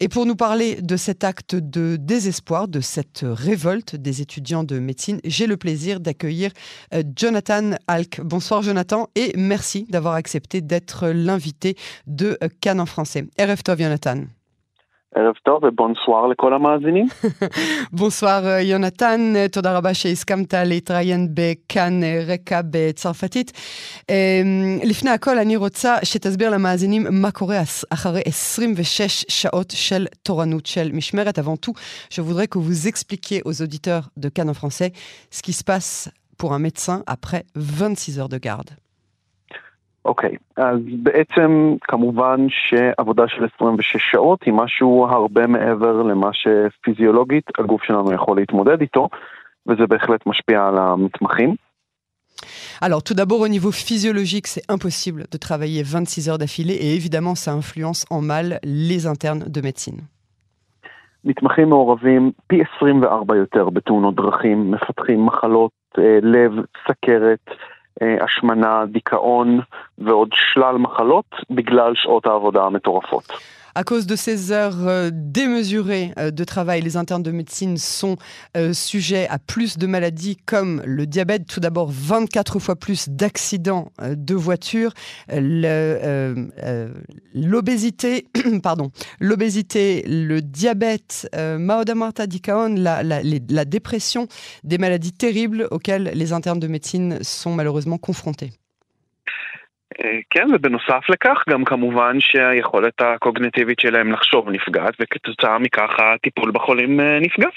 Et pour nous parler de cet acte de désespoir, de cette révolte des étudiants de médecine, j'ai le plaisir d'accueillir euh, Jonathan Alk. Bonsoir Jonathan et merci d'avoir accepté d'être l'invité de Cannes en français. RF Tov Jonathan. ערב טוב ובונסואר לכל המאזינים. בונסואר יונתן, תודה רבה שהסכמת להתראיין בכאן רקע בצרפתית. לפני הכל אני רוצה שתסביר למאזינים מה קורה אחרי 26 שעות של תורנות של משמרת. Avant tout, je voudrais que vous expliquiez aux auditeurs de Cannes en français ce qui se passe pour un médecin après 26 heures de garde. אוקיי, אז בעצם כמובן שעבודה של 26 שעות היא משהו הרבה מעבר למה שפיזיולוגית הגוף שלנו יכול להתמודד איתו, וזה בהחלט משפיע על המתמחים. Alors tout d'abord au niveau physiologique, c'est impossible de travailler 26 heures d'affilée et évidemment ça influence en mal les internes de médecine. מתמחים מעורבים פי 24 יותר בתאונות דרכים, מפתחים מחלות לב, סכרת, השמנה, דיכאון ועוד שלל מחלות בגלל שעות העבודה המטורפות. À cause de ces heures euh, démesurées euh, de travail, les internes de médecine sont euh, sujets à plus de maladies comme le diabète, tout d'abord 24 fois plus d'accidents de voiture, l'obésité, pardon, l'obésité, le diabète, Maodamarta Dikaon, la, la dépression, des maladies terribles auxquelles les internes de médecine sont malheureusement confrontés. כן, ובנוסף לכך גם כמובן שהיכולת הקוגנטיבית שלהם לחשוב נפגעת, וכתוצאה מכך הטיפול בחולים נפגע.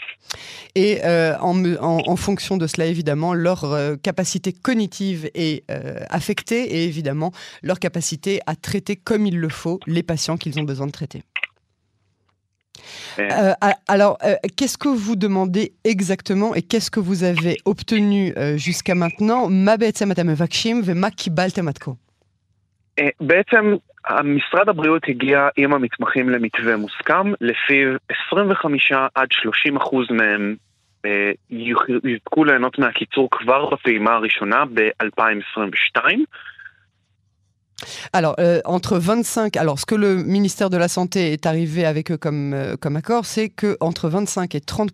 Et euh, en, en, en, fonction de cela, évidemment, leur euh, capacité cognitive est euh, affectée et évidemment leur capacité à traiter comme il le faut les patients qu'ils ont besoin de traiter. Euh, alors, euh, qu'est-ce que vous demandez exactement et qu'est-ce que vous avez obtenu euh, jusqu'à maintenant Ma בעצם משרד הבריאות הגיע עם המתמחים למתווה מוסכם, לפיו 25 עד 30 אחוז מהם יזכו ליהנות מהקיצור כבר בפעימה הראשונה ב-2022. Alors, euh, entre 25, alors ce que le ministère de la Santé est arrivé avec eux comme, euh, comme accord, c'est que entre 25 et 30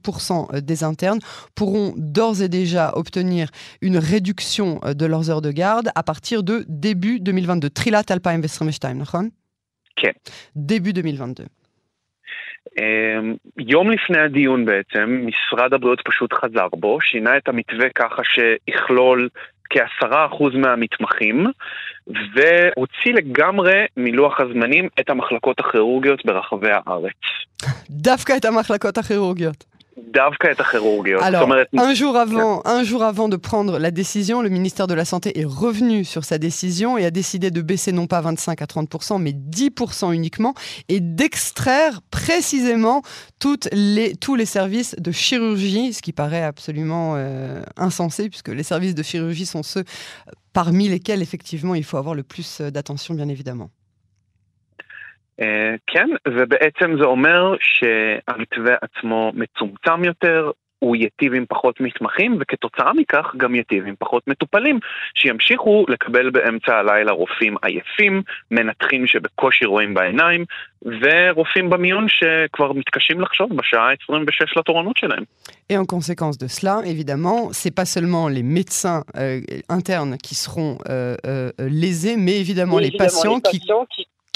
euh, des internes pourront d'ores et déjà obtenir une réduction de leurs heures de garde à partir de début 2022. Trilat Alpine נכון? כן. Début 2022. יום לפני הדיון בעצם, משרד הבריאות פשוט חזר בו, שינה את המתווה ככה שיכלול כעשרה אחוז מהמתמחים, והוציא לגמרי מלוח הזמנים את המחלקות הכירורגיות ברחבי הארץ. דווקא את המחלקות הכירורגיות. Alors, un jour avant, un jour avant de prendre la décision, le ministère de la Santé est revenu sur sa décision et a décidé de baisser non pas 25 à 30 mais 10% uniquement et d'extraire précisément toutes les, tous les services de chirurgie, ce qui paraît absolument euh, insensé puisque les services de chirurgie sont ceux parmi lesquels effectivement il faut avoir le plus euh, d'attention bien évidemment. כן, ובעצם זה אומר שהמתווה עצמו מצומצם יותר, הוא ייטיב עם פחות מתמחים, וכתוצאה מכך גם ייטיב עם פחות מטופלים, שימשיכו לקבל באמצע הלילה רופאים עייפים, מנתחים שבקושי רואים בעיניים, ורופאים במיון שכבר מתקשים לחשוב בשעה 26 לתורנות שלהם. Et en conséquence de cela, évidemment, c'est pas seulement les médecins euh, internes qui seront euh, euh, lésés, mais évidemment, oui, les, évidemment patients les patients qui, qui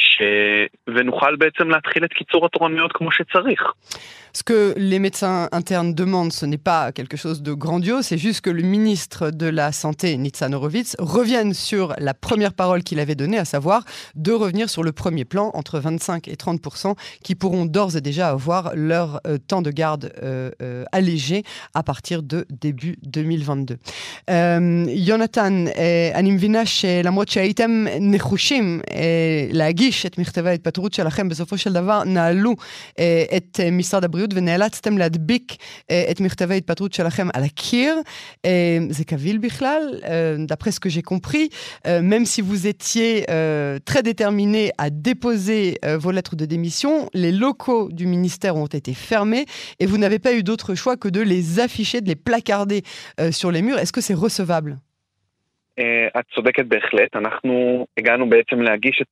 ש... ונוכל בעצם להתחיל את קיצור התורנויות כמו שצריך. Ce que les médecins internes demandent, ce n'est pas quelque chose de grandiose, c'est juste que le ministre de la Santé, Nitzan Horowitz, revienne sur la première parole qu'il avait donnée, à savoir de revenir sur le premier plan, entre 25 et 30 qui pourront d'ores et déjà avoir leur euh, temps de garde euh, euh, allégé à partir de début 2022. יונתן, אני מבינה שלמרות שהייתם נחושים להגיש להגיש את מכתבי ההתפטרות שלכם, בסופו של דבר נעלו אה, את אה, משרד הבריאות ונאלצתם להדביק אה, את מכתבי ההתפטרות שלכם על הקיר. אה, זה קביל בכלל, euh, d'après ce que j'ai compris, euh, même si vous étiez euh, très déterminé à déposer euh, vos lettres de démission, les locaux du ministère ont été fermés et vous n'avez pas eu d'autre choix que de les afficher, de les placarder euh, sur les murs. Est-ce que c'est recevable את צודקת בהחלט, אנחנו הגענו בעצם להגיש את,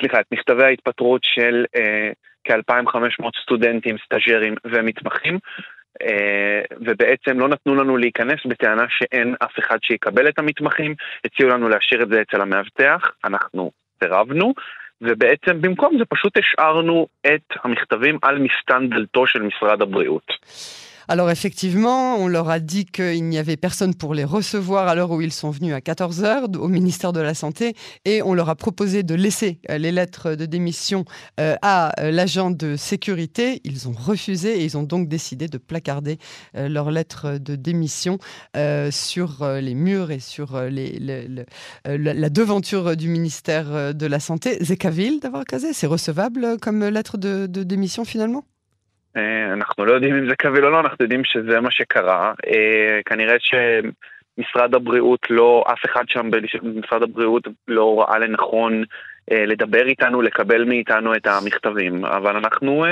סליחה, את מכתבי ההתפטרות של אה, כ-2,500 סטודנטים, סטאג'רים ומתמחים, אה, ובעצם לא נתנו לנו להיכנס בטענה שאין אף אחד שיקבל את המתמחים, הציעו לנו להשאיר את זה אצל המאבטח, אנחנו סירבנו, ובעצם במקום זה פשוט השארנו את המכתבים על מסתן דלתו של משרד הבריאות. Alors effectivement, on leur a dit qu'il n'y avait personne pour les recevoir à l'heure où ils sont venus à 14h au ministère de la Santé et on leur a proposé de laisser euh, les lettres de démission euh, à euh, l'agent de sécurité. Ils ont refusé et ils ont donc décidé de placarder leurs lettres de démission sur les murs et sur la devanture du ministère de la Santé. Zekavil d'avoir casé, c'est recevable comme lettre de démission finalement? אנחנו לא יודעים אם זה קביל או לא, אנחנו יודעים שזה מה שקרה. כנראה שמשרד הבריאות לא, אף אחד שם במשרד הבריאות לא ראה לנכון לדבר איתנו, לקבל מאיתנו את המכתבים. אבל אנחנו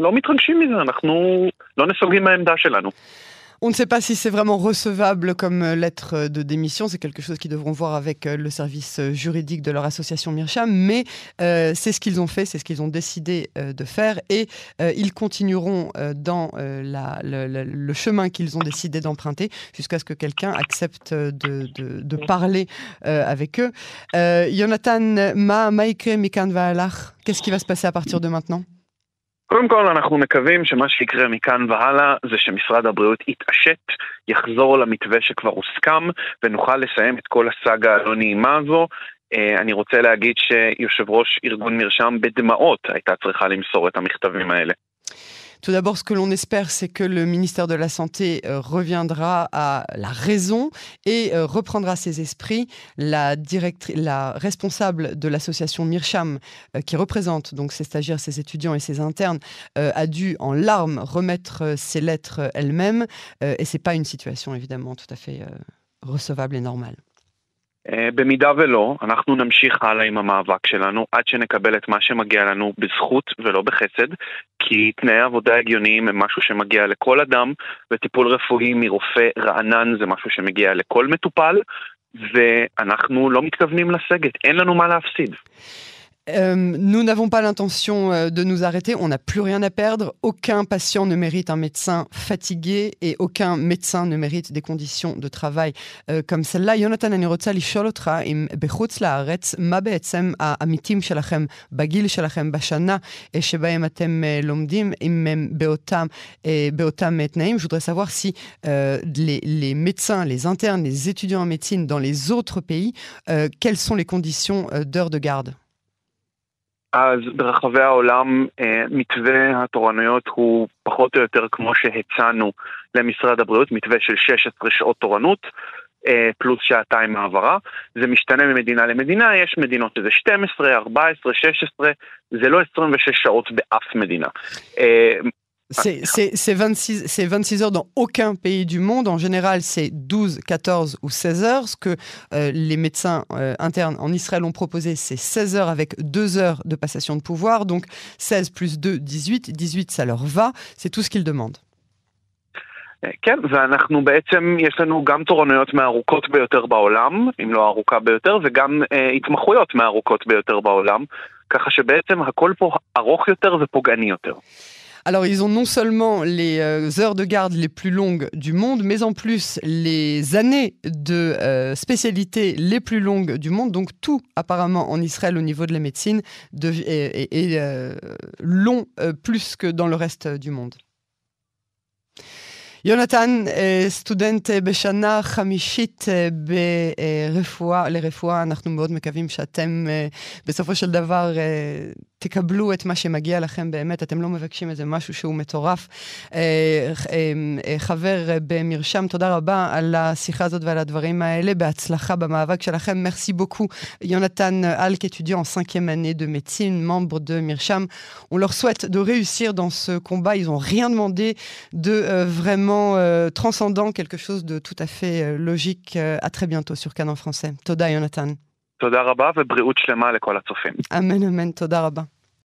לא מתרגשים מזה, אנחנו לא נסוגים מהעמדה שלנו. On ne sait pas si c'est vraiment recevable comme euh, lettre de démission. C'est quelque chose qu'ils devront voir avec euh, le service euh, juridique de leur association Mircham. Mais c'est ce qu'ils ont fait, c'est ce qu'ils ont décidé de faire. Et ils continueront dans le, chemin qu'ils ont décidé d'emprunter jusqu'à ce que quelqu'un accepte de, parler avec eux. Jonathan, ma, mikan qu'est-ce qui va se passer à partir de maintenant? קודם כל אנחנו מקווים שמה שיקרה מכאן והלאה זה שמשרד הבריאות יתעשת, יחזור למתווה שכבר הוסכם ונוכל lessayem את כל הסאגה הלא נעימה הזו. אני רוצה להגיד שיושב ראש ארגון מרשם בדמעות הייתה צריכה למסור את המכתבים האלה. Tout d'abord, ce que l'on espère, c'est que le ministère de la Santé euh, reviendra à la raison et euh, reprendra ses esprits. La, responsable de l'association Mircham, euh, qui représente donc ses stagiaires, ses étudiants et ses internes, a dû en larmes remettre ses lettres elle-même. et c'est pas une situation évidemment tout à fait recevable et normale. במידה ולא, אנחנו נמשיך הלאה עם המאבק שלנו עד שנקבל את מה שמגיע לנו בזכות ולא בחסד, כי תנאי עבודה הגיוניים הם משהו שמגיע לכל אדם, וטיפול רפואי מרופא רענן זה משהו שמגיע לכל מטופל, ואנחנו לא מתכוונים לסגת, אין לנו מה להפסיד. Euh, nous n'avons pas l'intention euh, de nous arrêter, on n'a plus rien à perdre. Aucun patient ne mérite un médecin fatigué et aucun médecin ne mérite des conditions de travail euh, comme celle-là. יונתן, אני רוצה לשאול אותך אם בחוץ לארץ, מה בעצם העמיתים שלכם בגיל שלכם בשנה שבהם אתם לומדים, אם הם באותם, באותם תנאים? Je voudrais savoir si les, les médecins, les internes, les étudiants en médecine dans les autres pays, quelles sont les conditions d'heure de garde אז ברחבי העולם מתווה התורנויות הוא פחות או יותר כמו שהצענו למשרד הבריאות, מתווה של 16 שעות תורנות. פלוס שעתיים מעברה, זה משתנה ממדינה למדינה, יש מדינות שזה 12, 14, 16, זה לא 26 שעות באף mediנה. C'est 26, 26 heures dans aucun pays du monde. En général, c'est 12, 14 ou 16 heures. Ce que euh, les médecins euh, internes en Israël ont proposé, c'est 16 heures avec 2 heures de passation de pouvoir. Donc 16 plus 2, 18. 18, ça leur va. C'est tout ce qu'ils demandent. כן, ואנחנו בעצם, יש לנו גם תורנויות מהארוכות ביותר בעולם, אם לא הארוכה ביותר, וגם אה, התמחויות מהארוכות ביותר בעולם, ככה שבעצם הכל פה ארוך יותר ופוגעני יותר. Alors, ils ont non seulement les euh, heures de garde les plus longues du monde, mais en plus les années de euh, spécialité les plus longues du monde. Donc, tout, apparemment, en Israël, au niveau de la médecine, est, euh, long plus que dans le reste du monde. יונתן, סטודנט בשנה חמישית ברפואה, לרפואה, אנחנו מאוד מקווים שאתם בסופו של דבר תקבלו את מה שמגיע לכם באמת, אתם לא מבקשים איזה משהו שהוא מטורף. חבר במרשם, תודה רבה על השיחה הזאת ועל הדברים האלה. בהצלחה במאבק שלכם. Merci beaucoup, Jonathan Alk, étudiant en cinquième année de médecine, membre de Mircham. On leur souhaite de réussir dans ce combat. Ils n'ont rien demandé de euh, vraiment euh, transcendant, quelque chose de tout à fait euh, logique. à très bientôt sur Canon français. Toda, Jonathan. תודה רבה ובריאות שלמה לכל הצופים. אמן, אמן, תודה רבה.